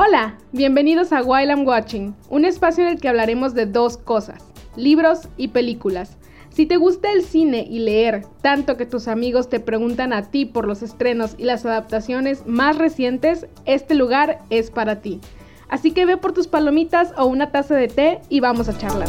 Hola, bienvenidos a While I'm Watching, un espacio en el que hablaremos de dos cosas, libros y películas. Si te gusta el cine y leer, tanto que tus amigos te preguntan a ti por los estrenos y las adaptaciones más recientes, este lugar es para ti. Así que ve por tus palomitas o una taza de té y vamos a charlar.